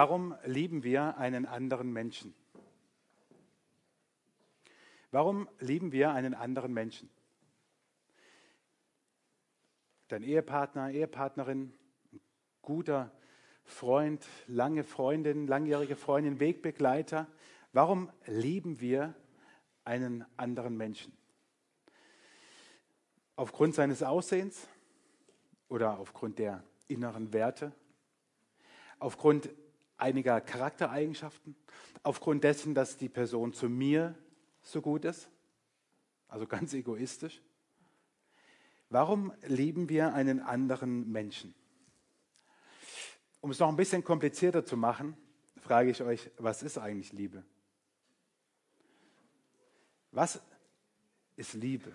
Warum lieben wir einen anderen Menschen? Warum lieben wir einen anderen Menschen? Dein Ehepartner, Ehepartnerin, guter Freund, lange Freundin, langjährige Freundin, Wegbegleiter. Warum lieben wir einen anderen Menschen? Aufgrund seines Aussehens oder aufgrund der inneren Werte? Aufgrund einiger Charaktereigenschaften? Aufgrund dessen, dass die Person zu mir so gut ist? Also ganz egoistisch. Warum lieben wir einen anderen Menschen? Um es noch ein bisschen komplizierter zu machen, frage ich euch, was ist eigentlich Liebe? Was ist Liebe?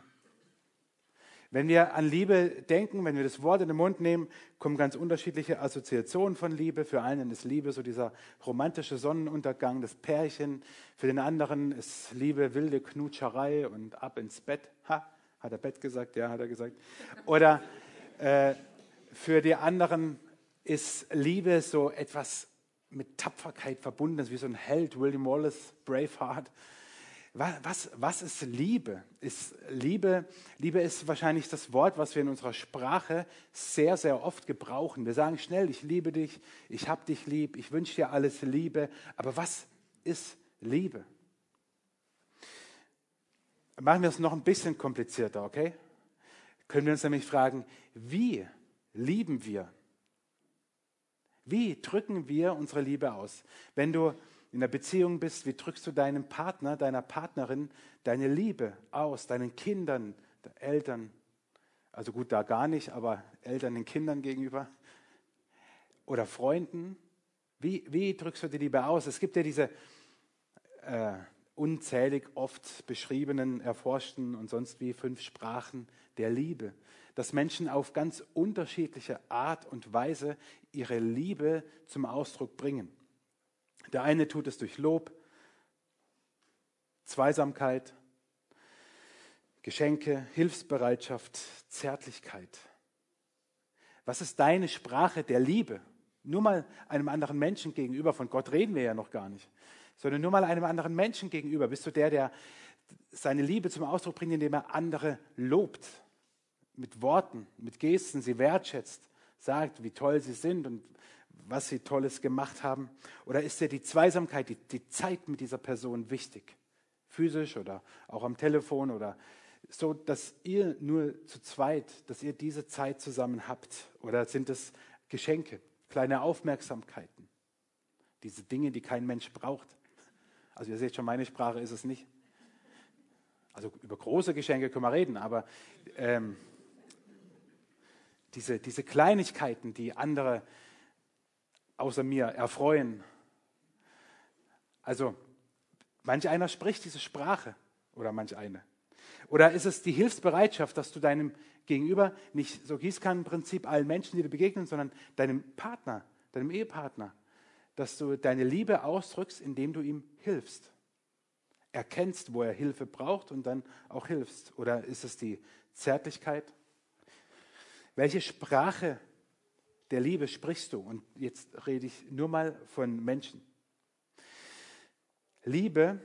Wenn wir an Liebe denken, wenn wir das Wort in den Mund nehmen, kommen ganz unterschiedliche Assoziationen von Liebe. Für einen ist Liebe so dieser romantische Sonnenuntergang, das Pärchen. Für den anderen ist Liebe wilde Knutscherei und ab ins Bett. Ha, hat er Bett gesagt? Ja, hat er gesagt. Oder äh, für die anderen ist Liebe so etwas mit Tapferkeit verbunden, wie so ein Held, William Wallace, Braveheart. Was, was ist Liebe? Ist Liebe? Liebe ist wahrscheinlich das Wort, was wir in unserer Sprache sehr, sehr oft gebrauchen. Wir sagen schnell, ich liebe dich, ich habe dich lieb, ich wünsche dir alles Liebe. Aber was ist Liebe? Machen wir es noch ein bisschen komplizierter, okay? Können wir uns nämlich fragen, wie lieben wir? Wie drücken wir unsere Liebe aus? Wenn du in der Beziehung bist, wie drückst du deinem Partner, deiner Partnerin deine Liebe aus, deinen Kindern, Eltern, also gut, da gar nicht, aber Eltern den Kindern gegenüber oder Freunden? Wie, wie drückst du die Liebe aus? Es gibt ja diese äh, unzählig oft beschriebenen, erforschten und sonst wie fünf Sprachen der Liebe, dass Menschen auf ganz unterschiedliche Art und Weise ihre Liebe zum Ausdruck bringen. Der eine tut es durch Lob, Zweisamkeit, Geschenke, Hilfsbereitschaft, Zärtlichkeit. Was ist deine Sprache der Liebe? Nur mal einem anderen Menschen gegenüber, von Gott reden wir ja noch gar nicht, sondern nur mal einem anderen Menschen gegenüber. Bist du der, der seine Liebe zum Ausdruck bringt, indem er andere lobt, mit Worten, mit Gesten, sie wertschätzt, sagt, wie toll sie sind und was sie Tolles gemacht haben? Oder ist dir die Zweisamkeit, die, die Zeit mit dieser Person wichtig? Physisch oder auch am Telefon oder so, dass ihr nur zu zweit, dass ihr diese Zeit zusammen habt? Oder sind es Geschenke, kleine Aufmerksamkeiten? Diese Dinge, die kein Mensch braucht. Also ihr seht schon, meine Sprache ist es nicht. Also über große Geschenke können wir reden, aber ähm, diese, diese Kleinigkeiten, die andere außer mir erfreuen. Also, manch einer spricht diese Sprache oder manch eine. Oder ist es die Hilfsbereitschaft, dass du deinem Gegenüber nicht so Gießkannenprinzip allen Menschen, die dir begegnen, sondern deinem Partner, deinem Ehepartner, dass du deine Liebe ausdrückst, indem du ihm hilfst. Erkennst, wo er Hilfe braucht und dann auch hilfst. Oder ist es die Zärtlichkeit? Welche Sprache der Liebe sprichst du? Und jetzt rede ich nur mal von Menschen. Liebe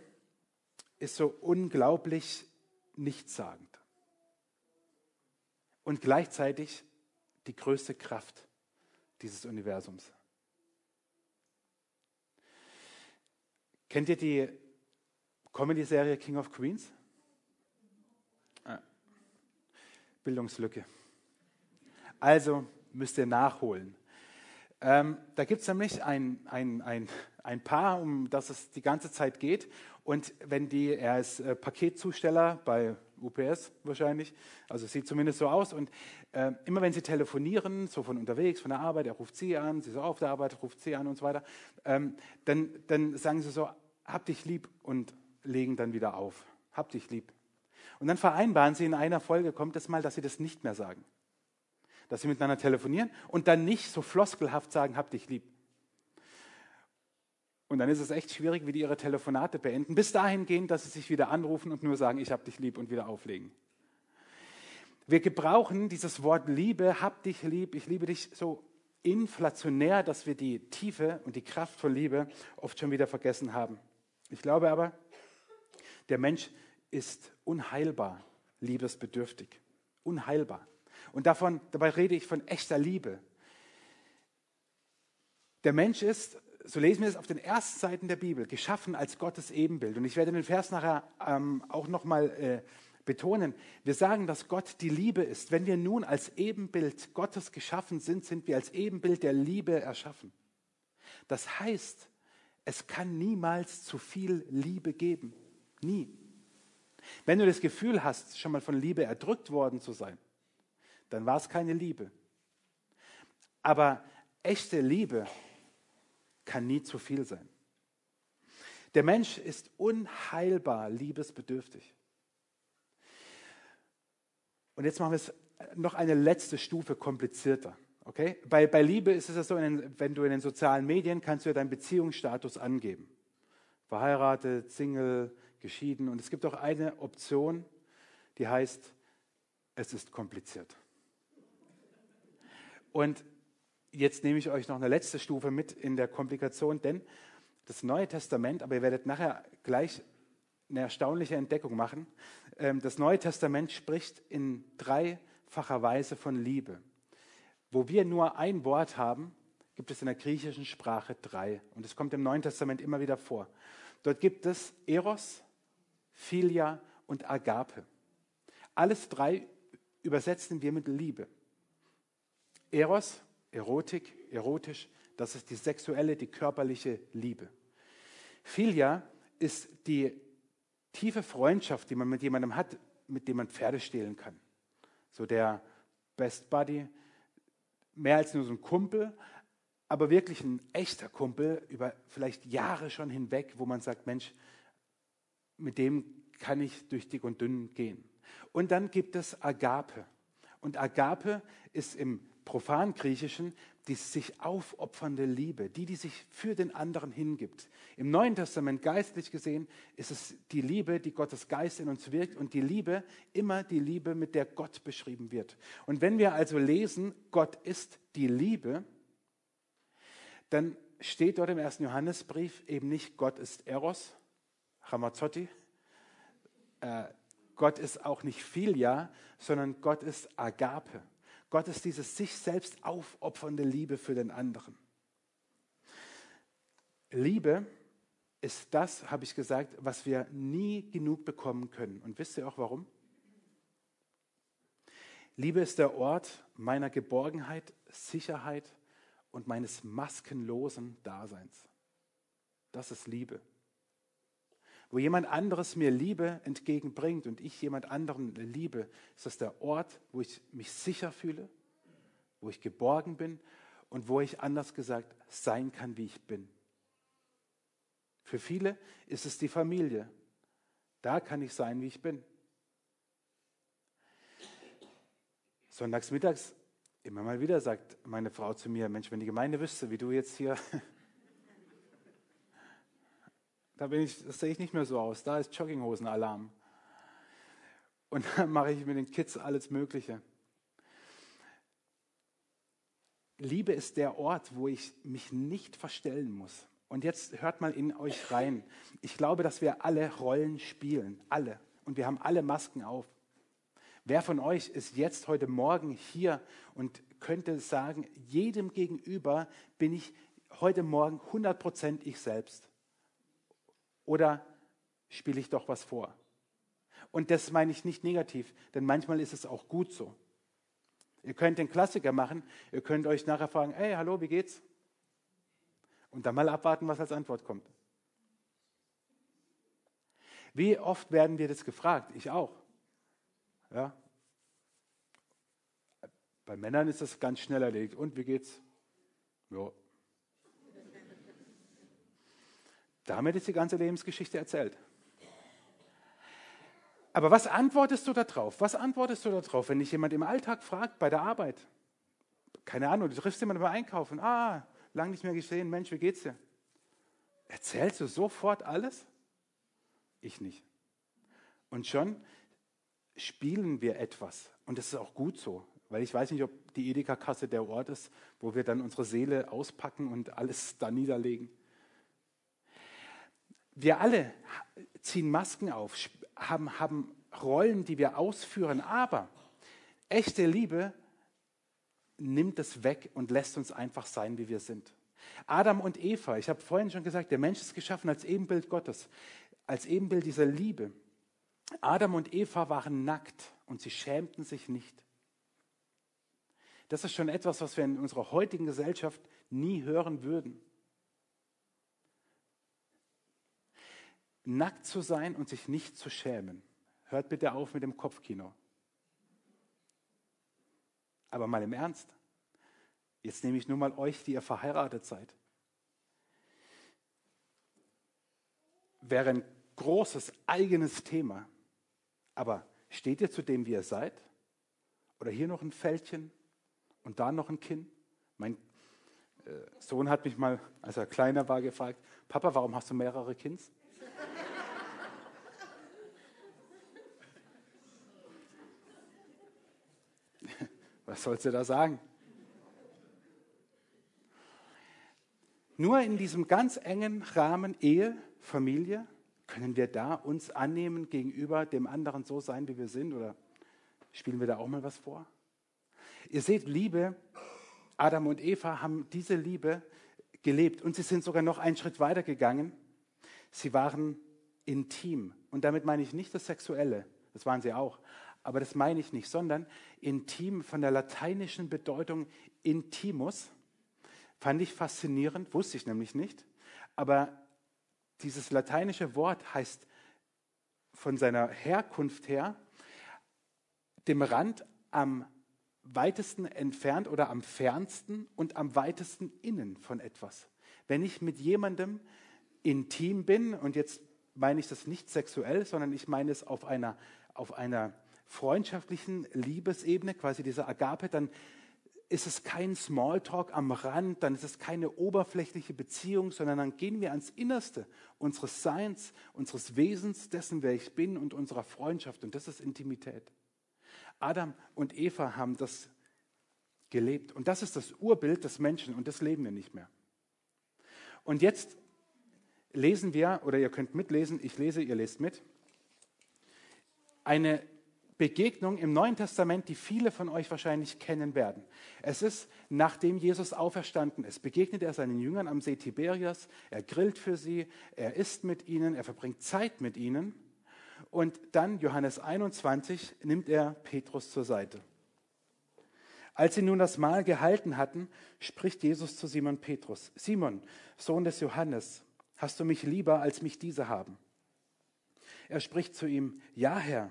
ist so unglaublich nichtssagend und gleichzeitig die größte Kraft dieses Universums. Kennt ihr die Comedy-Serie King of Queens? Ah. Bildungslücke. Also, müsst ihr nachholen. Ähm, da gibt es nämlich ein, ein, ein, ein Paar, um das es die ganze Zeit geht. Und wenn die, er ist äh, Paketzusteller bei UPS wahrscheinlich, also sieht zumindest so aus. Und äh, immer wenn sie telefonieren, so von unterwegs, von der Arbeit, er ruft sie an, sie ist auf der Arbeit, ruft sie an und so weiter, ähm, dann, dann sagen sie so, hab dich lieb und legen dann wieder auf. Hab dich lieb. Und dann vereinbaren sie in einer Folge, kommt es mal, dass sie das nicht mehr sagen dass sie miteinander telefonieren und dann nicht so floskelhaft sagen, hab dich lieb. Und dann ist es echt schwierig, wie die ihre Telefonate beenden, bis dahin gehen, dass sie sich wieder anrufen und nur sagen, ich hab dich lieb und wieder auflegen. Wir gebrauchen dieses Wort Liebe, hab dich lieb, ich liebe dich so inflationär, dass wir die Tiefe und die Kraft von Liebe oft schon wieder vergessen haben. Ich glaube aber, der Mensch ist unheilbar liebesbedürftig. Unheilbar. Und davon, dabei rede ich von echter Liebe. Der Mensch ist, so lesen wir es auf den ersten Seiten der Bibel, geschaffen als Gottes Ebenbild. Und ich werde den Vers nachher ähm, auch nochmal äh, betonen. Wir sagen, dass Gott die Liebe ist. Wenn wir nun als Ebenbild Gottes geschaffen sind, sind wir als Ebenbild der Liebe erschaffen. Das heißt, es kann niemals zu viel Liebe geben. Nie. Wenn du das Gefühl hast, schon mal von Liebe erdrückt worden zu sein, dann war es keine Liebe. Aber echte Liebe kann nie zu viel sein. Der Mensch ist unheilbar liebesbedürftig. Und jetzt machen wir es noch eine letzte Stufe komplizierter. Okay? Bei, bei Liebe ist es ja so, wenn du in den sozialen Medien kannst du ja deinen Beziehungsstatus angeben. Verheiratet, Single, geschieden. Und es gibt auch eine Option, die heißt, es ist kompliziert. Und jetzt nehme ich euch noch eine letzte Stufe mit in der Komplikation, denn das Neue Testament, aber ihr werdet nachher gleich eine erstaunliche Entdeckung machen. Ähm, das Neue Testament spricht in dreifacher Weise von Liebe. Wo wir nur ein Wort haben, gibt es in der griechischen Sprache drei. Und es kommt im Neuen Testament immer wieder vor. Dort gibt es Eros, Philia und Agape. Alles drei übersetzen wir mit Liebe. Eros, Erotik, erotisch, das ist die sexuelle, die körperliche Liebe. Philia ist die tiefe Freundschaft, die man mit jemandem hat, mit dem man Pferde stehlen kann. So der Best Buddy, mehr als nur so ein Kumpel, aber wirklich ein echter Kumpel über vielleicht Jahre schon hinweg, wo man sagt, Mensch, mit dem kann ich durch dick und dünn gehen. Und dann gibt es Agape. Und Agape ist im Profangriechischen die sich aufopfernde Liebe, die, die sich für den anderen hingibt. Im Neuen Testament geistlich gesehen ist es die Liebe, die Gottes Geist in uns wirkt und die Liebe immer die Liebe, mit der Gott beschrieben wird. Und wenn wir also lesen, Gott ist die Liebe, dann steht dort im ersten Johannesbrief eben nicht Gott ist Eros, Ramazzotti, äh, Gott ist auch nicht Philia, sondern Gott ist Agape. Gott ist diese sich selbst aufopfernde Liebe für den anderen. Liebe ist das, habe ich gesagt, was wir nie genug bekommen können. Und wisst ihr auch warum? Liebe ist der Ort meiner Geborgenheit, Sicherheit und meines maskenlosen Daseins. Das ist Liebe wo jemand anderes mir Liebe entgegenbringt und ich jemand anderen liebe, ist das der Ort, wo ich mich sicher fühle, wo ich geborgen bin und wo ich anders gesagt sein kann, wie ich bin. Für viele ist es die Familie. Da kann ich sein, wie ich bin. Sonntags mittags immer mal wieder sagt meine Frau zu mir, Mensch, wenn die Gemeinde wüsste, wie du jetzt hier Da bin ich, das sehe ich nicht mehr so aus. Da ist Jogginghosen-Alarm. Und dann mache ich mit den Kids alles Mögliche. Liebe ist der Ort, wo ich mich nicht verstellen muss. Und jetzt hört mal in euch rein. Ich glaube, dass wir alle Rollen spielen. Alle. Und wir haben alle Masken auf. Wer von euch ist jetzt heute Morgen hier und könnte sagen, jedem gegenüber bin ich heute Morgen 100% ich selbst? Oder spiele ich doch was vor? Und das meine ich nicht negativ, denn manchmal ist es auch gut so. Ihr könnt den Klassiker machen, ihr könnt euch nachher fragen, hey, hallo, wie geht's? Und dann mal abwarten, was als Antwort kommt. Wie oft werden wir das gefragt? Ich auch. Ja. Bei Männern ist das ganz schnell erledigt. Und wie geht's? Ja, Damit ist die ganze Lebensgeschichte erzählt. Aber was antwortest du darauf? Was antwortest du darauf, wenn dich jemand im Alltag fragt, bei der Arbeit? Keine Ahnung, du triffst jemanden beim Einkaufen. Ah, lang nicht mehr gesehen, Mensch, wie geht's dir? Erzählst du sofort alles? Ich nicht. Und schon spielen wir etwas. Und das ist auch gut so, weil ich weiß nicht, ob die Edeka-Kasse der Ort ist, wo wir dann unsere Seele auspacken und alles da niederlegen. Wir alle ziehen Masken auf, haben, haben Rollen, die wir ausführen, aber echte Liebe nimmt es weg und lässt uns einfach sein, wie wir sind. Adam und Eva, ich habe vorhin schon gesagt, der Mensch ist geschaffen als Ebenbild Gottes, als Ebenbild dieser Liebe. Adam und Eva waren nackt und sie schämten sich nicht. Das ist schon etwas, was wir in unserer heutigen Gesellschaft nie hören würden. Nackt zu sein und sich nicht zu schämen. Hört bitte auf mit dem Kopfkino. Aber mal im Ernst. Jetzt nehme ich nur mal euch, die ihr verheiratet seid. Wäre ein großes eigenes Thema. Aber steht ihr zu dem, wie ihr seid? Oder hier noch ein Fältchen und da noch ein Kinn? Mein äh, Sohn hat mich mal, als er kleiner war, gefragt, Papa, warum hast du mehrere Kinns? Was sollst du da sagen? Nur in diesem ganz engen Rahmen Ehe, Familie, können wir da uns annehmen gegenüber dem anderen so sein, wie wir sind? Oder spielen wir da auch mal was vor? Ihr seht, Liebe, Adam und Eva haben diese Liebe gelebt und sie sind sogar noch einen Schritt weiter gegangen. Sie waren intim. Und damit meine ich nicht das Sexuelle, das waren sie auch, aber das meine ich nicht, sondern intim von der lateinischen Bedeutung intimus. Fand ich faszinierend, wusste ich nämlich nicht. Aber dieses lateinische Wort heißt von seiner Herkunft her dem Rand am weitesten entfernt oder am fernsten und am weitesten innen von etwas. Wenn ich mit jemandem intim bin, und jetzt meine ich das nicht sexuell, sondern ich meine es auf einer, auf einer freundschaftlichen Liebesebene, quasi dieser Agape, dann ist es kein Smalltalk am Rand, dann ist es keine oberflächliche Beziehung, sondern dann gehen wir ans Innerste unseres Seins, unseres Wesens, dessen, wer ich bin und unserer Freundschaft. Und das ist Intimität. Adam und Eva haben das gelebt. Und das ist das Urbild des Menschen und das leben wir nicht mehr. Und jetzt lesen wir, oder ihr könnt mitlesen, ich lese, ihr lest mit, eine Begegnung im Neuen Testament, die viele von euch wahrscheinlich kennen werden. Es ist, nachdem Jesus auferstanden ist, begegnet er seinen Jüngern am See Tiberias, er grillt für sie, er isst mit ihnen, er verbringt Zeit mit ihnen und dann, Johannes 21, nimmt er Petrus zur Seite. Als sie nun das Mahl gehalten hatten, spricht Jesus zu Simon Petrus, Simon, Sohn des Johannes, hast du mich lieber, als mich diese haben? Er spricht zu ihm, ja Herr,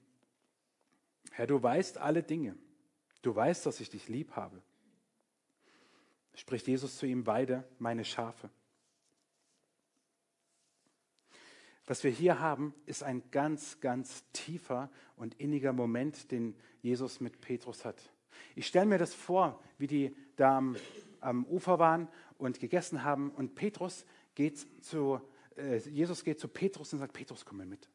Herr, du weißt alle Dinge. Du weißt, dass ich dich lieb habe. Spricht Jesus zu ihm, weide meine Schafe. Was wir hier haben, ist ein ganz, ganz tiefer und inniger Moment, den Jesus mit Petrus hat. Ich stelle mir das vor, wie die da am, am Ufer waren und gegessen haben und Petrus geht zu, äh, Jesus geht zu Petrus und sagt, Petrus, komm mal mit.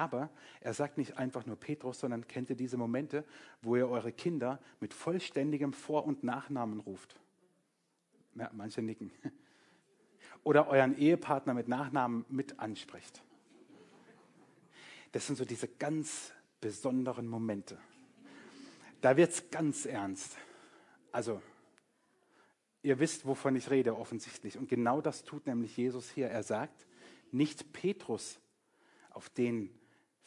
Aber er sagt nicht einfach nur Petrus, sondern kennt ihr diese Momente, wo ihr eure Kinder mit vollständigem Vor- und Nachnamen ruft? Ja, manche nicken. Oder euren Ehepartner mit Nachnamen mit anspricht. Das sind so diese ganz besonderen Momente. Da wird es ganz ernst. Also, ihr wisst, wovon ich rede, offensichtlich. Und genau das tut nämlich Jesus hier. Er sagt, nicht Petrus, auf den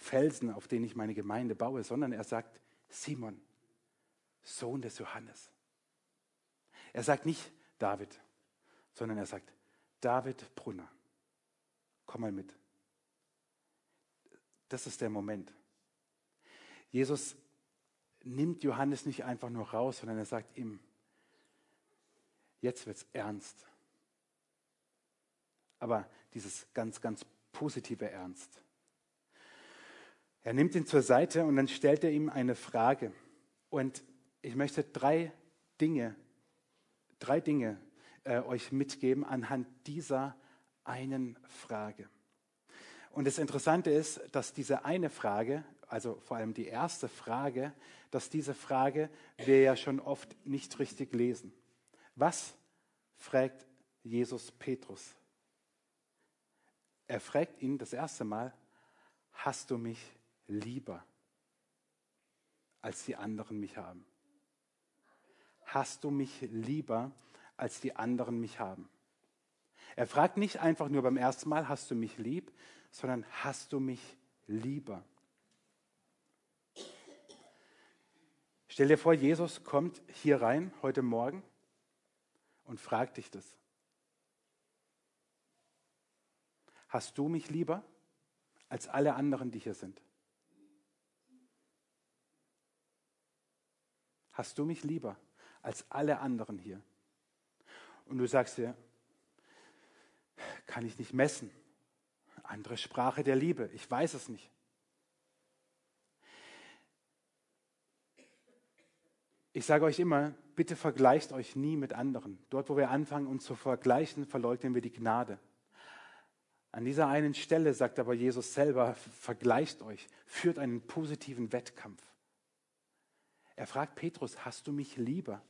Felsen, auf den ich meine Gemeinde baue, sondern er sagt, Simon, Sohn des Johannes. Er sagt nicht David, sondern er sagt, David Brunner, komm mal mit. Das ist der Moment. Jesus nimmt Johannes nicht einfach nur raus, sondern er sagt ihm, jetzt wird es ernst. Aber dieses ganz, ganz positive Ernst. Er nimmt ihn zur Seite und dann stellt er ihm eine Frage. Und ich möchte drei Dinge, drei Dinge äh, euch mitgeben anhand dieser einen Frage. Und das Interessante ist, dass diese eine Frage, also vor allem die erste Frage, dass diese Frage wir ja schon oft nicht richtig lesen. Was fragt Jesus Petrus? Er fragt ihn das erste Mal, hast du mich lieber, als die anderen mich haben? Hast du mich lieber, als die anderen mich haben? Er fragt nicht einfach nur beim ersten Mal, hast du mich lieb, sondern hast du mich lieber? Stell dir vor, Jesus kommt hier rein heute Morgen und fragt dich das. Hast du mich lieber als alle anderen, die hier sind? Hast du mich lieber als alle anderen hier? Und du sagst dir, kann ich nicht messen. Andere Sprache der Liebe, ich weiß es nicht. Ich sage euch immer, bitte vergleicht euch nie mit anderen. Dort, wo wir anfangen, uns zu vergleichen, verleugnen wir die Gnade. An dieser einen Stelle sagt aber Jesus selber, vergleicht euch, führt einen positiven Wettkampf. Er fragt Petrus, hast du mich lieber?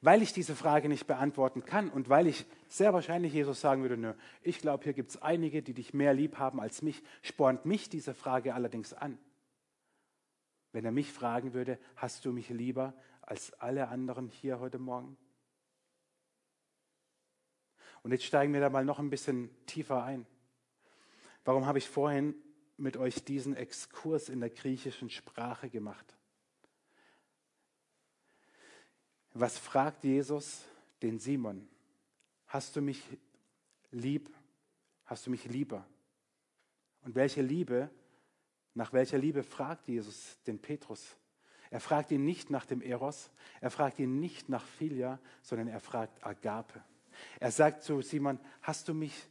Weil ich diese Frage nicht beantworten kann und weil ich sehr wahrscheinlich Jesus sagen würde, nö, ich glaube, hier gibt es einige, die dich mehr lieb haben als mich, spornt mich diese Frage allerdings an. Wenn er mich fragen würde, hast du mich lieber als alle anderen hier heute Morgen? Und jetzt steigen wir da mal noch ein bisschen tiefer ein. Warum habe ich vorhin mit euch diesen Exkurs in der griechischen Sprache gemacht? Was fragt Jesus den Simon? Hast du mich lieb? Hast du mich lieber? Und welche Liebe, nach welcher Liebe fragt Jesus den Petrus? Er fragt ihn nicht nach dem Eros, er fragt ihn nicht nach Philia, sondern er fragt Agape. Er sagt zu Simon, hast du mich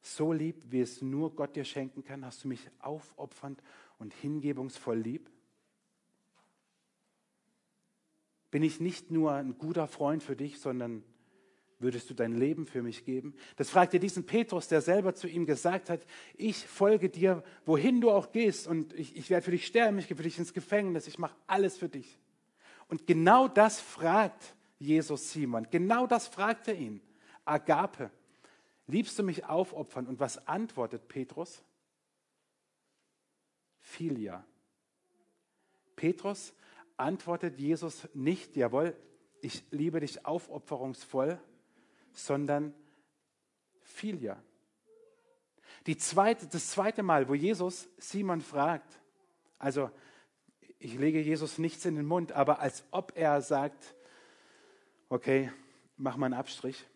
so lieb, wie es nur Gott dir schenken kann? Hast du mich aufopfernd und hingebungsvoll lieb? Bin ich nicht nur ein guter Freund für dich, sondern würdest du dein Leben für mich geben? Das fragt er diesen Petrus, der selber zu ihm gesagt hat, ich folge dir, wohin du auch gehst und ich, ich werde für dich sterben, ich gehe für dich ins Gefängnis, ich mache alles für dich. Und genau das fragt Jesus Simon, genau das fragt er ihn. Agape, liebst du mich aufopfern? Und was antwortet Petrus? Philia. Petrus antwortet Jesus nicht, jawohl, ich liebe dich aufopferungsvoll, sondern Philia. Die zweite, das zweite Mal, wo Jesus Simon fragt, also ich lege Jesus nichts in den Mund, aber als ob er sagt, okay, mach mal einen Abstrich.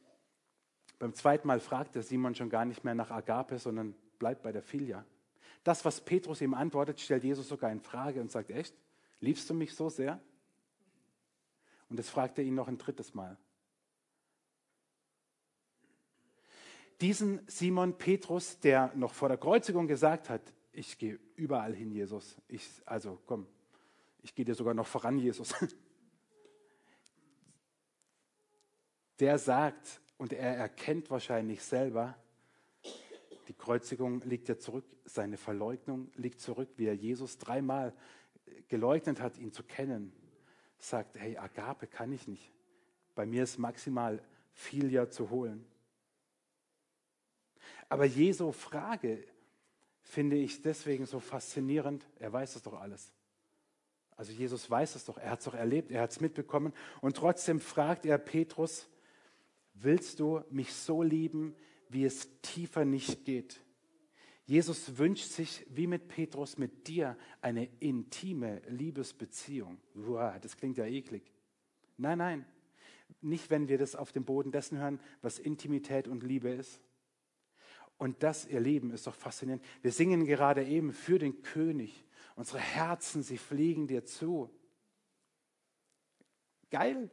Beim zweiten Mal fragt er Simon schon gar nicht mehr nach Agape, sondern bleibt bei der Philia. Das, was Petrus ihm antwortet, stellt Jesus sogar in Frage und sagt, echt? Liebst du mich so sehr? Und das fragt er ihn noch ein drittes Mal. Diesen Simon Petrus, der noch vor der Kreuzigung gesagt hat, ich gehe überall hin, Jesus. Ich, also komm, ich gehe dir sogar noch voran, Jesus. Der sagt, und er erkennt wahrscheinlich selber, die Kreuzigung liegt ja zurück, seine Verleugnung liegt zurück, wie er Jesus dreimal geleugnet hat, ihn zu kennen, sagt, hey, Agape kann ich nicht. Bei mir ist maximal Filia zu holen. Aber Jesu Frage finde ich deswegen so faszinierend. Er weiß es doch alles. Also Jesus weiß es doch, er hat es doch erlebt, er hat es mitbekommen. Und trotzdem fragt er Petrus, willst du mich so lieben, wie es tiefer nicht geht? Jesus wünscht sich, wie mit Petrus, mit dir eine intime Liebesbeziehung. Uah, das klingt ja eklig. Nein, nein, nicht wenn wir das auf dem Boden dessen hören, was Intimität und Liebe ist. Und das, ihr Lieben, ist doch faszinierend. Wir singen gerade eben für den König. Unsere Herzen, sie fliegen dir zu. Geil.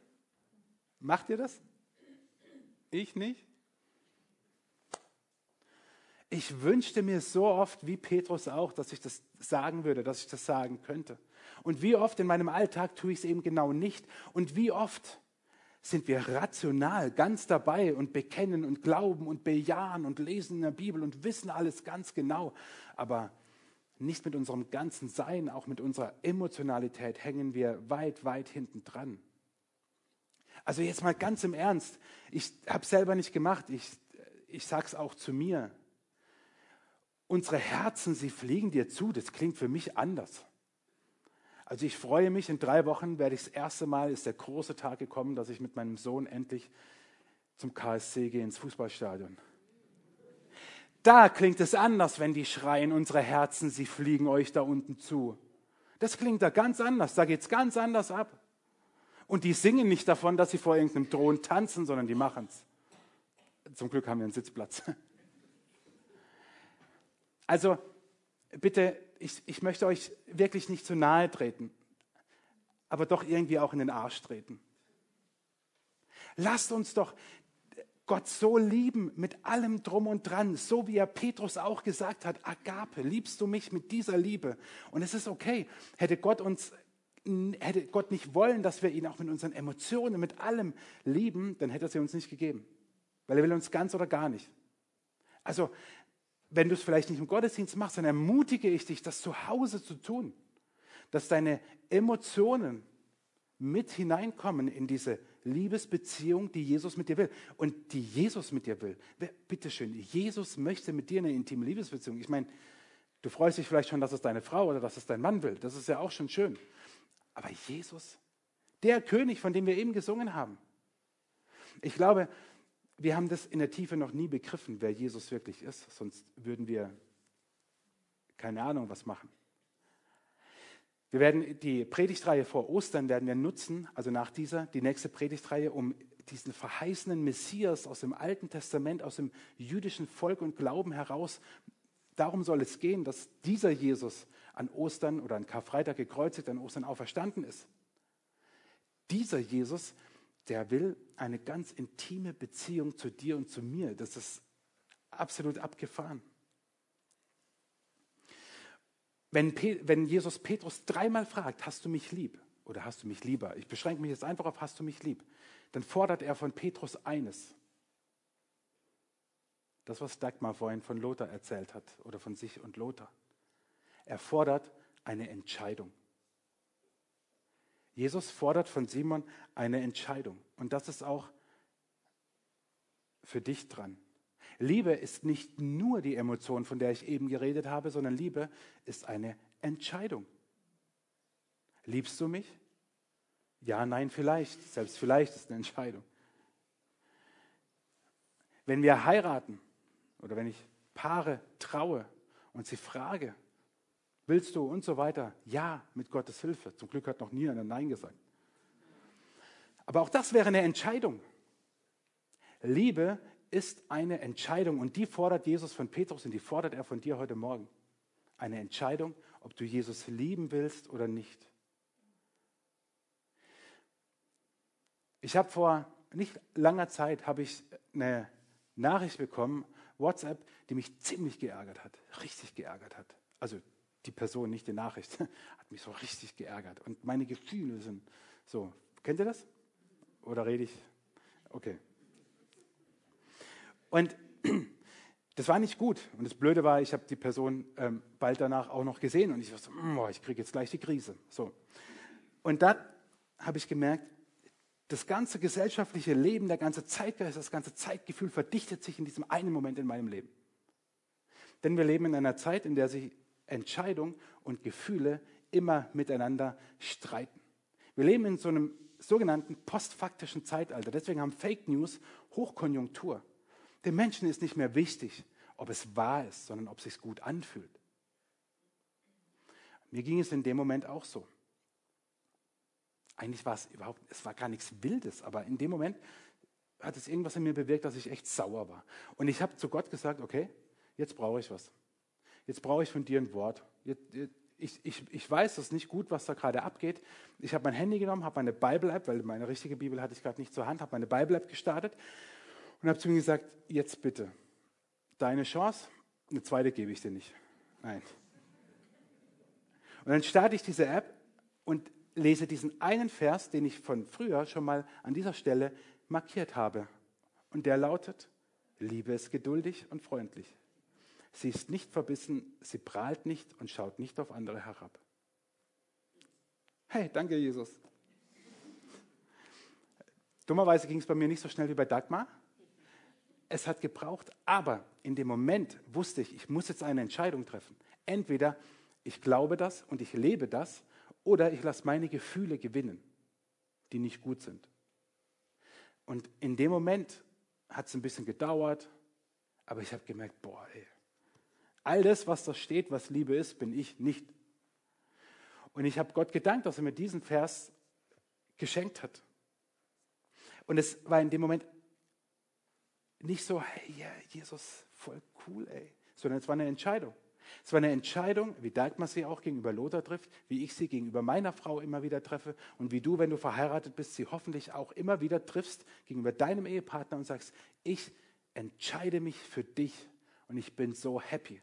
Macht ihr das? Ich nicht. Ich wünschte mir so oft, wie Petrus auch, dass ich das sagen würde, dass ich das sagen könnte. Und wie oft in meinem Alltag tue ich es eben genau nicht. Und wie oft sind wir rational ganz dabei und bekennen und glauben und bejahen und lesen in der Bibel und wissen alles ganz genau. Aber nicht mit unserem ganzen Sein, auch mit unserer Emotionalität hängen wir weit, weit hinten dran. Also jetzt mal ganz im Ernst, ich habe es selber nicht gemacht, ich, ich sage es auch zu mir. Unsere Herzen, sie fliegen dir zu, das klingt für mich anders. Also ich freue mich, in drei Wochen werde ich das erste Mal, ist der große Tag gekommen, dass ich mit meinem Sohn endlich zum KSC gehe, ins Fußballstadion. Da klingt es anders, wenn die schreien, unsere Herzen, sie fliegen euch da unten zu. Das klingt da ganz anders, da geht es ganz anders ab. Und die singen nicht davon, dass sie vor irgendeinem Thron tanzen, sondern die machen es. Zum Glück haben wir einen Sitzplatz. Also bitte ich, ich möchte euch wirklich nicht zu nahe treten, aber doch irgendwie auch in den Arsch treten. Lasst uns doch Gott so lieben mit allem drum und dran, so wie er Petrus auch gesagt hat, Agape, liebst du mich mit dieser Liebe? Und es ist okay, hätte Gott uns hätte Gott nicht wollen, dass wir ihn auch mit unseren Emotionen, mit allem lieben, dann hätte er sie uns nicht gegeben, weil er will uns ganz oder gar nicht. Also wenn du es vielleicht nicht im Gottesdienst machst, dann ermutige ich dich, das zu Hause zu tun. Dass deine Emotionen mit hineinkommen in diese Liebesbeziehung, die Jesus mit dir will. Und die Jesus mit dir will. Bitteschön, Jesus möchte mit dir eine intime Liebesbeziehung. Ich meine, du freust dich vielleicht schon, dass es deine Frau oder dass es dein Mann will. Das ist ja auch schon schön. Aber Jesus, der König, von dem wir eben gesungen haben. Ich glaube, wir haben das in der Tiefe noch nie begriffen, wer Jesus wirklich ist, sonst würden wir keine Ahnung was machen. Wir werden die Predigtreihe vor Ostern werden wir nutzen, also nach dieser, die nächste Predigtreihe, um diesen verheißenen Messias aus dem Alten Testament, aus dem jüdischen Volk und Glauben heraus, darum soll es gehen, dass dieser Jesus an Ostern oder an Karfreitag gekreuzigt, an Ostern auferstanden ist. Dieser Jesus der will eine ganz intime Beziehung zu dir und zu mir. Das ist absolut abgefahren. Wenn, wenn Jesus Petrus dreimal fragt, hast du mich lieb oder hast du mich lieber? Ich beschränke mich jetzt einfach auf, hast du mich lieb? Dann fordert er von Petrus eines. Das, was Dagmar vorhin von Lothar erzählt hat oder von sich und Lothar. Er fordert eine Entscheidung. Jesus fordert von Simon eine Entscheidung. Und das ist auch für dich dran. Liebe ist nicht nur die Emotion, von der ich eben geredet habe, sondern Liebe ist eine Entscheidung. Liebst du mich? Ja, nein, vielleicht. Selbst vielleicht ist eine Entscheidung. Wenn wir heiraten oder wenn ich Paare traue und sie frage, Willst du und so weiter? Ja, mit Gottes Hilfe. Zum Glück hat noch nie einer Nein gesagt. Aber auch das wäre eine Entscheidung. Liebe ist eine Entscheidung und die fordert Jesus von Petrus und die fordert er von dir heute Morgen. Eine Entscheidung, ob du Jesus lieben willst oder nicht. Ich habe vor nicht langer Zeit habe ich eine Nachricht bekommen, WhatsApp, die mich ziemlich geärgert hat, richtig geärgert hat. Also die Person, nicht die Nachricht, hat mich so richtig geärgert. Und meine Gefühle sind so. Kennt ihr das? Oder rede ich? Okay. Und das war nicht gut. Und das Blöde war, ich habe die Person ähm, bald danach auch noch gesehen und ich war so, oh, ich kriege jetzt gleich die Krise. So. Und da habe ich gemerkt, das ganze gesellschaftliche Leben, der ganze Zeitgeist, das ganze Zeitgefühl verdichtet sich in diesem einen Moment in meinem Leben. Denn wir leben in einer Zeit, in der sich Entscheidung und Gefühle immer miteinander streiten. Wir leben in so einem sogenannten postfaktischen Zeitalter. Deswegen haben Fake News Hochkonjunktur. Den Menschen ist nicht mehr wichtig, ob es wahr ist, sondern ob es sich gut anfühlt. Mir ging es in dem Moment auch so. Eigentlich war es überhaupt, es war gar nichts Wildes, aber in dem Moment hat es irgendwas in mir bewirkt, dass ich echt sauer war. Und ich habe zu Gott gesagt, okay, jetzt brauche ich was. Jetzt brauche ich von dir ein Wort. Ich, ich, ich weiß, das nicht gut, was da gerade abgeht. Ich habe mein Handy genommen, habe meine Bible-App, weil meine richtige Bibel hatte ich gerade nicht zur Hand, habe meine Bible-App gestartet und habe zu ihm gesagt, jetzt bitte, deine Chance, eine zweite gebe ich dir nicht. Nein. Und dann starte ich diese App und lese diesen einen Vers, den ich von früher schon mal an dieser Stelle markiert habe. Und der lautet, Liebe ist geduldig und freundlich. Sie ist nicht verbissen, sie prahlt nicht und schaut nicht auf andere herab. Hey, danke Jesus. Dummerweise ging es bei mir nicht so schnell wie bei Dagmar. Es hat gebraucht, aber in dem Moment wusste ich, ich muss jetzt eine Entscheidung treffen. Entweder ich glaube das und ich lebe das oder ich lasse meine Gefühle gewinnen, die nicht gut sind. Und in dem Moment hat es ein bisschen gedauert, aber ich habe gemerkt, boah, ey, all das, was da steht, was Liebe ist, bin ich nicht. Und ich habe Gott gedankt, dass er mir diesen Vers geschenkt hat. Und es war in dem Moment nicht so, hey, yeah, Jesus, voll cool, ey, sondern es war eine Entscheidung. Es war eine Entscheidung, wie Dagmar sie auch gegenüber Lothar trifft, wie ich sie gegenüber meiner Frau immer wieder treffe und wie du, wenn du verheiratet bist, sie hoffentlich auch immer wieder triffst gegenüber deinem Ehepartner und sagst, ich entscheide mich für dich und ich bin so happy.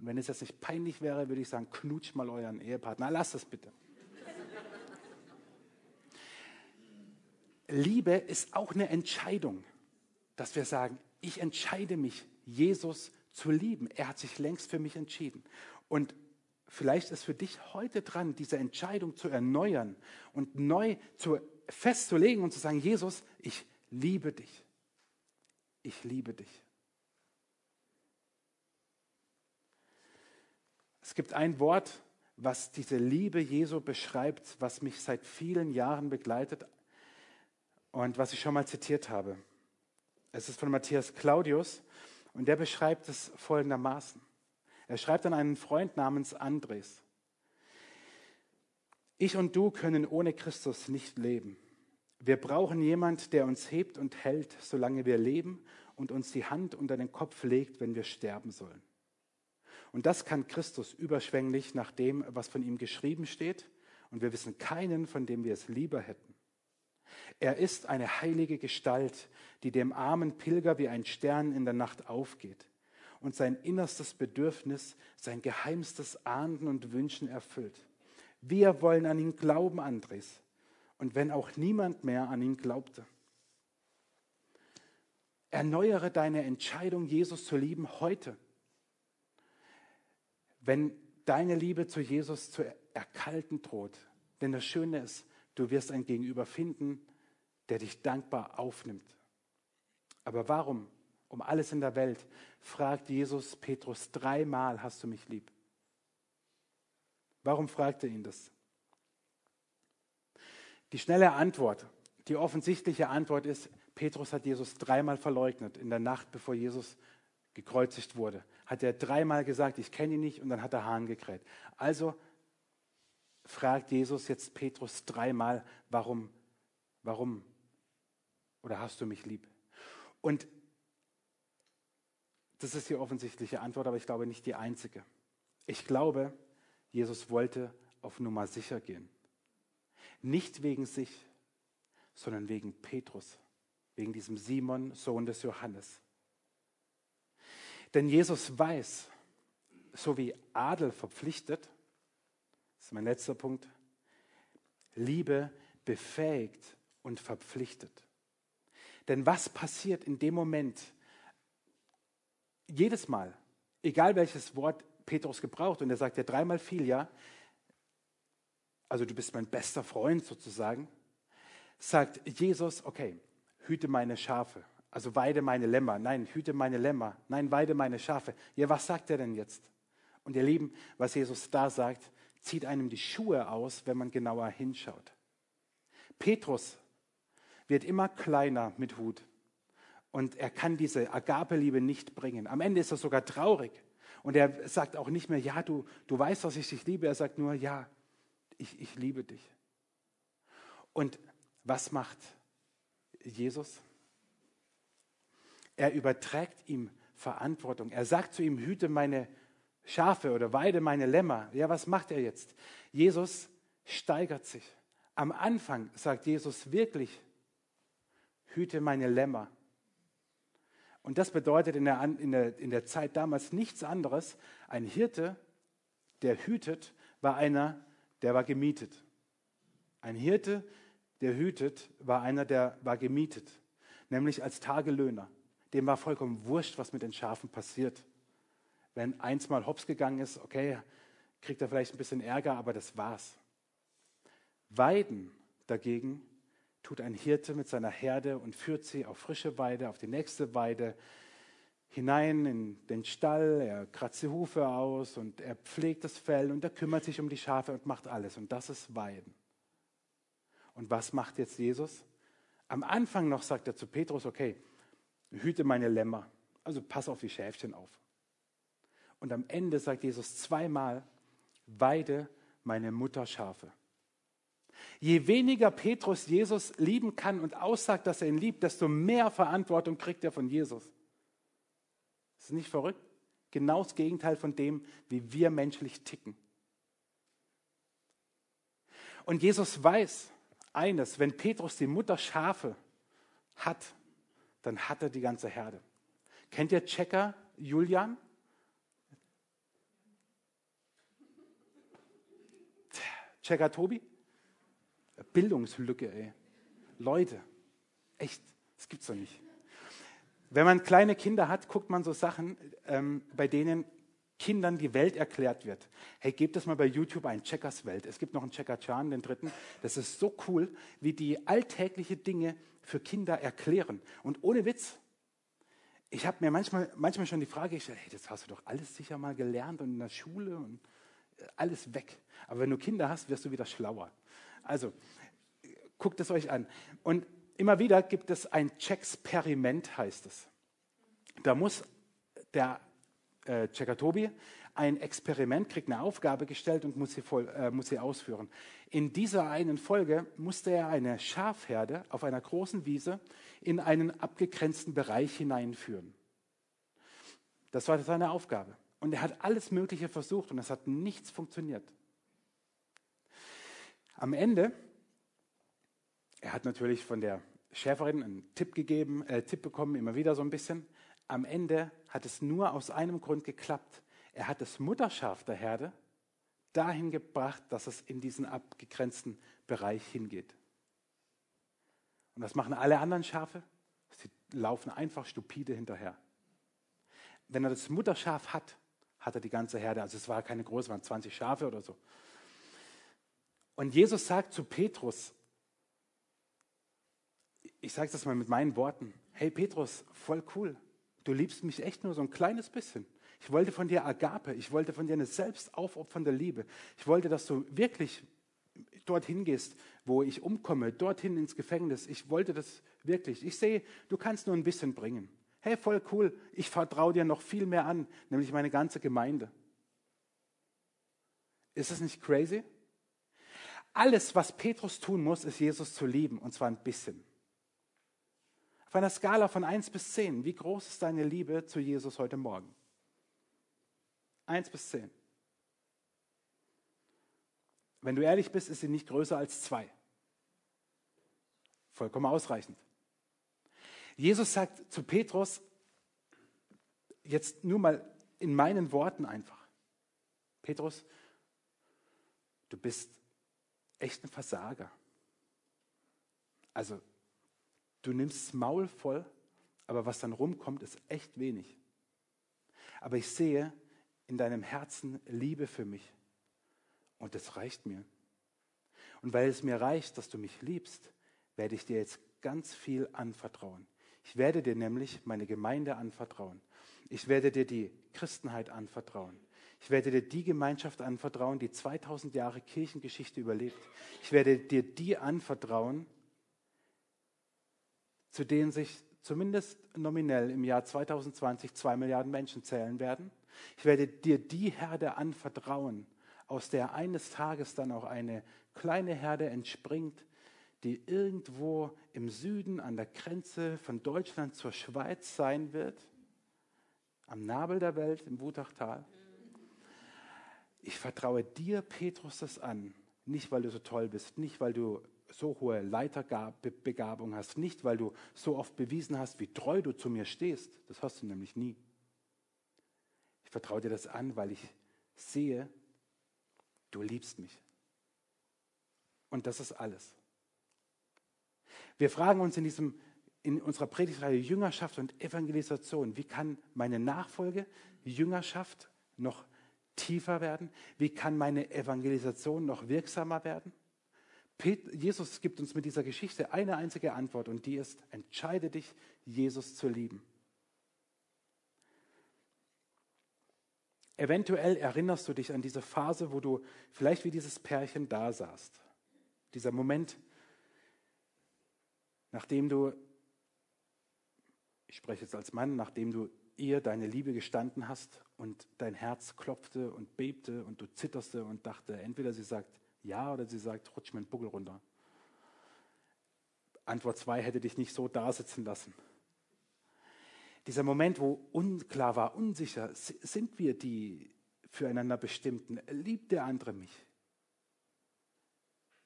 Und wenn es jetzt nicht peinlich wäre, würde ich sagen, knutscht mal euren Ehepartner. Lass das bitte. Liebe ist auch eine Entscheidung, dass wir sagen, ich entscheide mich, Jesus zu lieben. Er hat sich längst für mich entschieden. Und vielleicht ist für dich heute dran, diese Entscheidung zu erneuern und neu zu, festzulegen und zu sagen, Jesus, ich liebe dich. Ich liebe dich. Es gibt ein Wort, was diese Liebe Jesu beschreibt, was mich seit vielen Jahren begleitet und was ich schon mal zitiert habe. Es ist von Matthias Claudius und der beschreibt es folgendermaßen. Er schreibt an einen Freund namens Andres. Ich und du können ohne Christus nicht leben. Wir brauchen jemand, der uns hebt und hält, solange wir leben und uns die Hand unter den Kopf legt, wenn wir sterben sollen. Und das kann Christus überschwänglich nach dem, was von ihm geschrieben steht. Und wir wissen keinen, von dem wir es lieber hätten. Er ist eine heilige Gestalt, die dem armen Pilger wie ein Stern in der Nacht aufgeht und sein innerstes Bedürfnis, sein geheimstes Ahnden und Wünschen erfüllt. Wir wollen an ihn glauben, Andres, und wenn auch niemand mehr an ihn glaubte. Erneuere deine Entscheidung, Jesus zu lieben, heute. Wenn deine Liebe zu Jesus zu erkalten droht, denn das Schöne ist, du wirst ein Gegenüber finden, der dich dankbar aufnimmt. Aber warum, um alles in der Welt, fragt Jesus Petrus dreimal, hast du mich lieb? Warum fragt er ihn das? Die schnelle Antwort, die offensichtliche Antwort ist, Petrus hat Jesus dreimal verleugnet in der Nacht, bevor Jesus gekreuzigt wurde. Hat er dreimal gesagt, ich kenne ihn nicht und dann hat er Hahn gekräht. Also fragt Jesus jetzt Petrus dreimal, warum, warum oder hast du mich lieb? Und das ist die offensichtliche Antwort, aber ich glaube nicht die einzige. Ich glaube, Jesus wollte auf Nummer sicher gehen. Nicht wegen sich, sondern wegen Petrus, wegen diesem Simon, Sohn des Johannes. Denn Jesus weiß, so wie Adel verpflichtet, das ist mein letzter Punkt, Liebe befähigt und verpflichtet. Denn was passiert in dem Moment? Jedes Mal, egal welches Wort Petrus gebraucht, und er sagt ja dreimal viel, ja, also du bist mein bester Freund sozusagen, sagt Jesus, okay, hüte meine Schafe, also weide meine Lämmer, nein, hüte meine Lämmer, nein, weide meine Schafe. Ja, was sagt er denn jetzt? Und ihr Lieben, was Jesus da sagt, zieht einem die Schuhe aus, wenn man genauer hinschaut. Petrus wird immer kleiner mit Hut. Und er kann diese Agape-Liebe nicht bringen. Am Ende ist er sogar traurig. Und er sagt auch nicht mehr, ja, du, du weißt, dass ich dich liebe. Er sagt nur, ja, ich, ich liebe dich. Und was macht Jesus? Er überträgt ihm Verantwortung. Er sagt zu ihm, hüte meine Schafe oder weide meine Lämmer. Ja, was macht er jetzt? Jesus steigert sich. Am Anfang sagt Jesus wirklich, hüte meine Lämmer. Und das bedeutet in der, in, der, in der Zeit damals nichts anderes. Ein Hirte, der hütet, war einer, der war gemietet. Ein Hirte, der hütet, war einer, der war gemietet, nämlich als Tagelöhner. Dem war vollkommen wurscht, was mit den Schafen passiert. Wenn eins mal hops gegangen ist, okay, kriegt er vielleicht ein bisschen Ärger, aber das war's. Weiden dagegen tut ein Hirte mit seiner Herde und führt sie auf frische Weide, auf die nächste Weide, hinein in den Stall, er kratzt die Hufe aus und er pflegt das Fell und er kümmert sich um die Schafe und macht alles. Und das ist Weiden. Und was macht jetzt Jesus? Am Anfang noch sagt er zu Petrus, okay, hüte meine Lämmer, also pass auf die Schäfchen auf. Und am Ende sagt Jesus zweimal, weide meine Mutterschafe. Je weniger Petrus Jesus lieben kann und aussagt, dass er ihn liebt, desto mehr Verantwortung kriegt er von Jesus. Ist das nicht verrückt? Genau das Gegenteil von dem, wie wir menschlich ticken. Und Jesus weiß eines, wenn Petrus die Mutter Schafe hat, dann hat er die ganze Herde. Kennt ihr Checker Julian? Checker Tobi? Bildungslücke, ey. Leute, echt, das gibt's doch nicht. Wenn man kleine Kinder hat, guckt man so Sachen, ähm, bei denen Kindern die Welt erklärt wird. Hey, gebt das mal bei YouTube ein, Checkers Welt. Es gibt noch einen Checker Chan, den dritten. Das ist so cool, wie die alltägliche Dinge für Kinder erklären. Und ohne Witz, ich habe mir manchmal, manchmal schon die Frage gestellt, hey, das hast du doch alles sicher mal gelernt und in der Schule und äh, alles weg. Aber wenn du Kinder hast, wirst du wieder schlauer. Also, guckt es euch an. Und immer wieder gibt es ein Checksperiment, heißt es. Da muss der äh, Tobi ein Experiment, kriegt eine Aufgabe gestellt und muss sie, voll, äh, muss sie ausführen. In dieser einen Folge musste er eine Schafherde auf einer großen Wiese in einen abgegrenzten Bereich hineinführen. Das war seine Aufgabe. Und er hat alles Mögliche versucht und es hat nichts funktioniert. Am Ende, er hat natürlich von der Schäferin einen Tipp gegeben, äh, Tipp bekommen, immer wieder so ein bisschen. Am Ende hat es nur aus einem Grund geklappt. Er hat das Mutterschaf der Herde dahin gebracht, dass es in diesen abgegrenzten Bereich hingeht. Und was machen alle anderen Schafe? Sie laufen einfach stupide hinterher. Wenn er das Mutterschaf hat, hat er die ganze Herde. Also es war keine große, es waren 20 Schafe oder so. Und Jesus sagt zu Petrus, ich sage das mal mit meinen Worten, hey Petrus, voll cool, du liebst mich echt nur so ein kleines bisschen. Ich wollte von dir Agape, ich wollte von dir eine selbstaufopfernde Liebe. Ich wollte, dass du wirklich dorthin gehst, wo ich umkomme, dorthin ins Gefängnis. Ich wollte das wirklich. Ich sehe, du kannst nur ein bisschen bringen. Hey, voll cool, ich vertraue dir noch viel mehr an, nämlich meine ganze Gemeinde. Ist das nicht crazy? Alles, was Petrus tun muss, ist Jesus zu lieben, und zwar ein bisschen. Auf einer Skala von 1 bis 10, wie groß ist deine Liebe zu Jesus heute Morgen? 1 bis 10. Wenn du ehrlich bist, ist sie nicht größer als 2. Vollkommen ausreichend. Jesus sagt zu Petrus, jetzt nur mal in meinen Worten einfach, Petrus, du bist echt ein Versager. Also, du nimmst das Maul voll, aber was dann rumkommt, ist echt wenig. Aber ich sehe in deinem Herzen Liebe für mich. Und das reicht mir. Und weil es mir reicht, dass du mich liebst, werde ich dir jetzt ganz viel anvertrauen. Ich werde dir nämlich meine Gemeinde anvertrauen. Ich werde dir die Christenheit anvertrauen. Ich werde dir die Gemeinschaft anvertrauen, die 2000 Jahre Kirchengeschichte überlebt. Ich werde dir die anvertrauen, zu denen sich zumindest nominell im Jahr 2020 zwei Milliarden Menschen zählen werden. Ich werde dir die Herde anvertrauen, aus der eines Tages dann auch eine kleine Herde entspringt, die irgendwo im Süden an der Grenze von Deutschland zur Schweiz sein wird, am Nabel der Welt im Wutachtal. ich vertraue dir, Petrus, das an. Nicht, weil du so toll bist, nicht, weil du so hohe Leiterbegabung hast, nicht, weil du so oft bewiesen hast, wie treu du zu mir stehst. Das hast du nämlich nie. Ich vertraue dir das an, weil ich sehe, du liebst mich. Und das ist alles. Wir fragen uns in, diesem, in unserer Predigtreihe Jüngerschaft und Evangelisation, wie kann meine Nachfolge, Jüngerschaft noch tiefer werden? Wie kann meine Evangelisation noch wirksamer werden? Jesus gibt uns mit dieser Geschichte eine einzige Antwort und die ist, entscheide dich, Jesus zu lieben. Eventuell erinnerst du dich an diese Phase, wo du vielleicht wie dieses Pärchen da saßt. Dieser Moment, nachdem du, ich spreche jetzt als Mann, nachdem du ihr deine Liebe gestanden hast und dein Herz klopfte und bebte und du zitterste und dachte, entweder sie sagt ja oder sie sagt, rutsch mir den Buckel runter. Antwort 2 hätte dich nicht so da sitzen lassen. Dieser Moment, wo unklar war, unsicher, sind wir die füreinander bestimmten? Liebt der andere mich?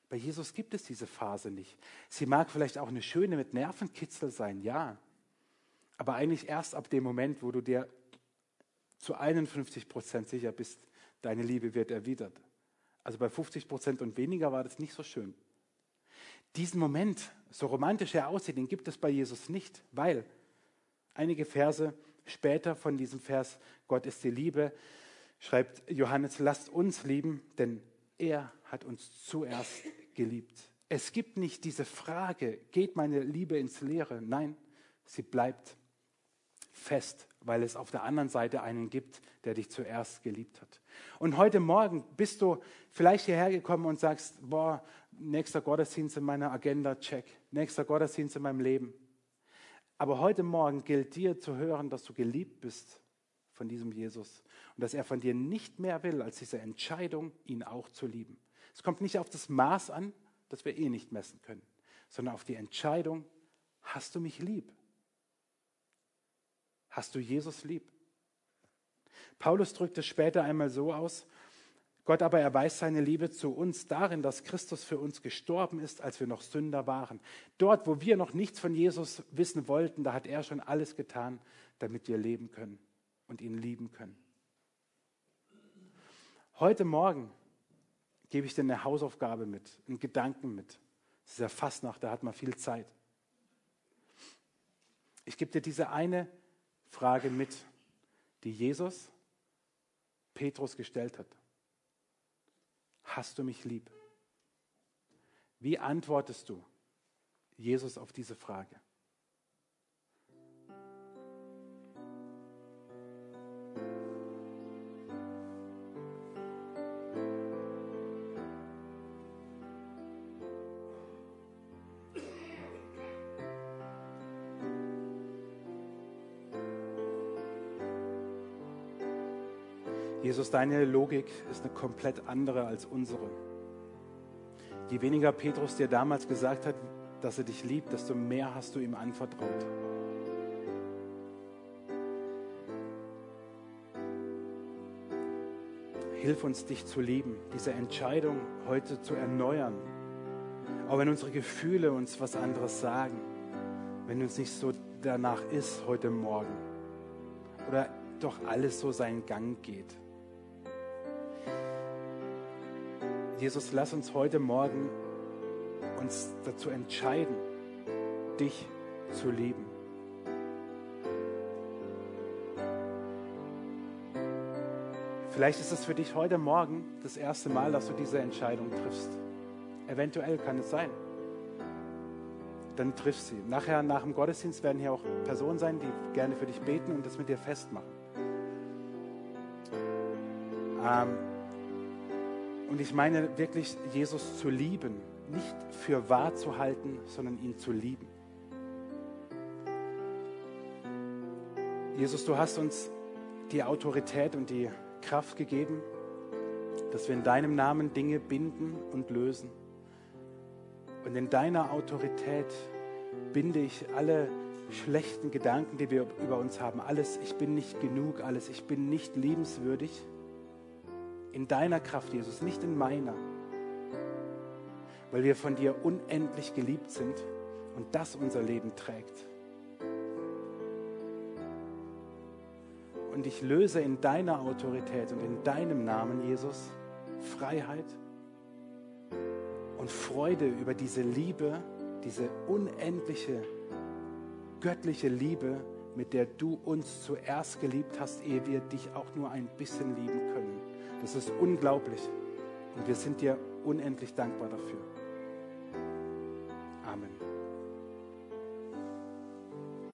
Bei Jesus gibt es diese Phase nicht. Sie mag vielleicht auch eine schöne mit Nervenkitzel sein, ja. Aber eigentlich erst ab dem Moment, wo du dir zu 51 Prozent sicher bist, deine Liebe wird erwidert. Also bei 50 Prozent und weniger war das nicht so schön. Diesen Moment, so romantisch er aussieht, den gibt es bei Jesus nicht, weil einige Verse später von diesem Vers, Gott ist die Liebe, schreibt Johannes, lasst uns lieben, denn er hat uns zuerst geliebt. Es gibt nicht diese Frage, geht meine Liebe ins Leere? Nein, sie bleibt fest, weil es auf der anderen Seite einen gibt, der dich zuerst geliebt hat. Und heute Morgen bist du vielleicht hierher gekommen und sagst, boah, nächster Gottesdienst in meiner Agenda, check, nächster Gottesdienst in meinem Leben. Aber heute Morgen gilt dir zu hören, dass du geliebt bist von diesem Jesus und dass er von dir nicht mehr will, als diese Entscheidung, ihn auch zu lieben. Es kommt nicht auf das Maß an, das wir eh nicht messen können, sondern auf die Entscheidung, hast du mich lieb? Hast du Jesus lieb? Paulus drückt es später einmal so aus, Gott aber erweist seine Liebe zu uns darin, dass Christus für uns gestorben ist, als wir noch Sünder waren. Dort, wo wir noch nichts von Jesus wissen wollten, da hat er schon alles getan, damit wir leben können und ihn lieben können. Heute Morgen gebe ich dir eine Hausaufgabe mit, einen Gedanken mit. Es ist ja Fastnacht, da hat man viel Zeit. Ich gebe dir diese eine Frage mit, die Jesus Petrus gestellt hat. Hast du mich lieb? Wie antwortest du Jesus auf diese Frage? Jesus, deine Logik ist eine komplett andere als unsere. Je weniger Petrus dir damals gesagt hat, dass er dich liebt, desto mehr hast du ihm anvertraut. Hilf uns, dich zu lieben, diese Entscheidung heute zu erneuern. Auch wenn unsere Gefühle uns was anderes sagen, wenn uns nicht so danach ist heute Morgen oder doch alles so seinen Gang geht. Jesus, lass uns heute Morgen uns dazu entscheiden, dich zu lieben. Vielleicht ist es für dich heute Morgen das erste Mal, dass du diese Entscheidung triffst. Eventuell kann es sein. Dann triff sie. Nachher, nach dem Gottesdienst, werden hier auch Personen sein, die gerne für dich beten und das mit dir festmachen. Ähm, und ich meine wirklich, Jesus zu lieben, nicht für wahr zu halten, sondern ihn zu lieben. Jesus, du hast uns die Autorität und die Kraft gegeben, dass wir in deinem Namen Dinge binden und lösen. Und in deiner Autorität binde ich alle schlechten Gedanken, die wir über uns haben. Alles, ich bin nicht genug, alles, ich bin nicht liebenswürdig In deiner Kraft, Jesus, nicht in meiner. Weil wir von dir unendlich geliebt sind und das unser Leben trägt. Und ich löse in deiner Autorität und in deinem Namen, Jesus, Freiheit und Freude über diese Liebe, diese unendliche, göttliche Liebe, mit der du uns zuerst geliebt hast, ehe wir dich auch nur ein bisschen lieben können. Das ist unglaublich. Und wir sind dir unendlich dankbar dafür.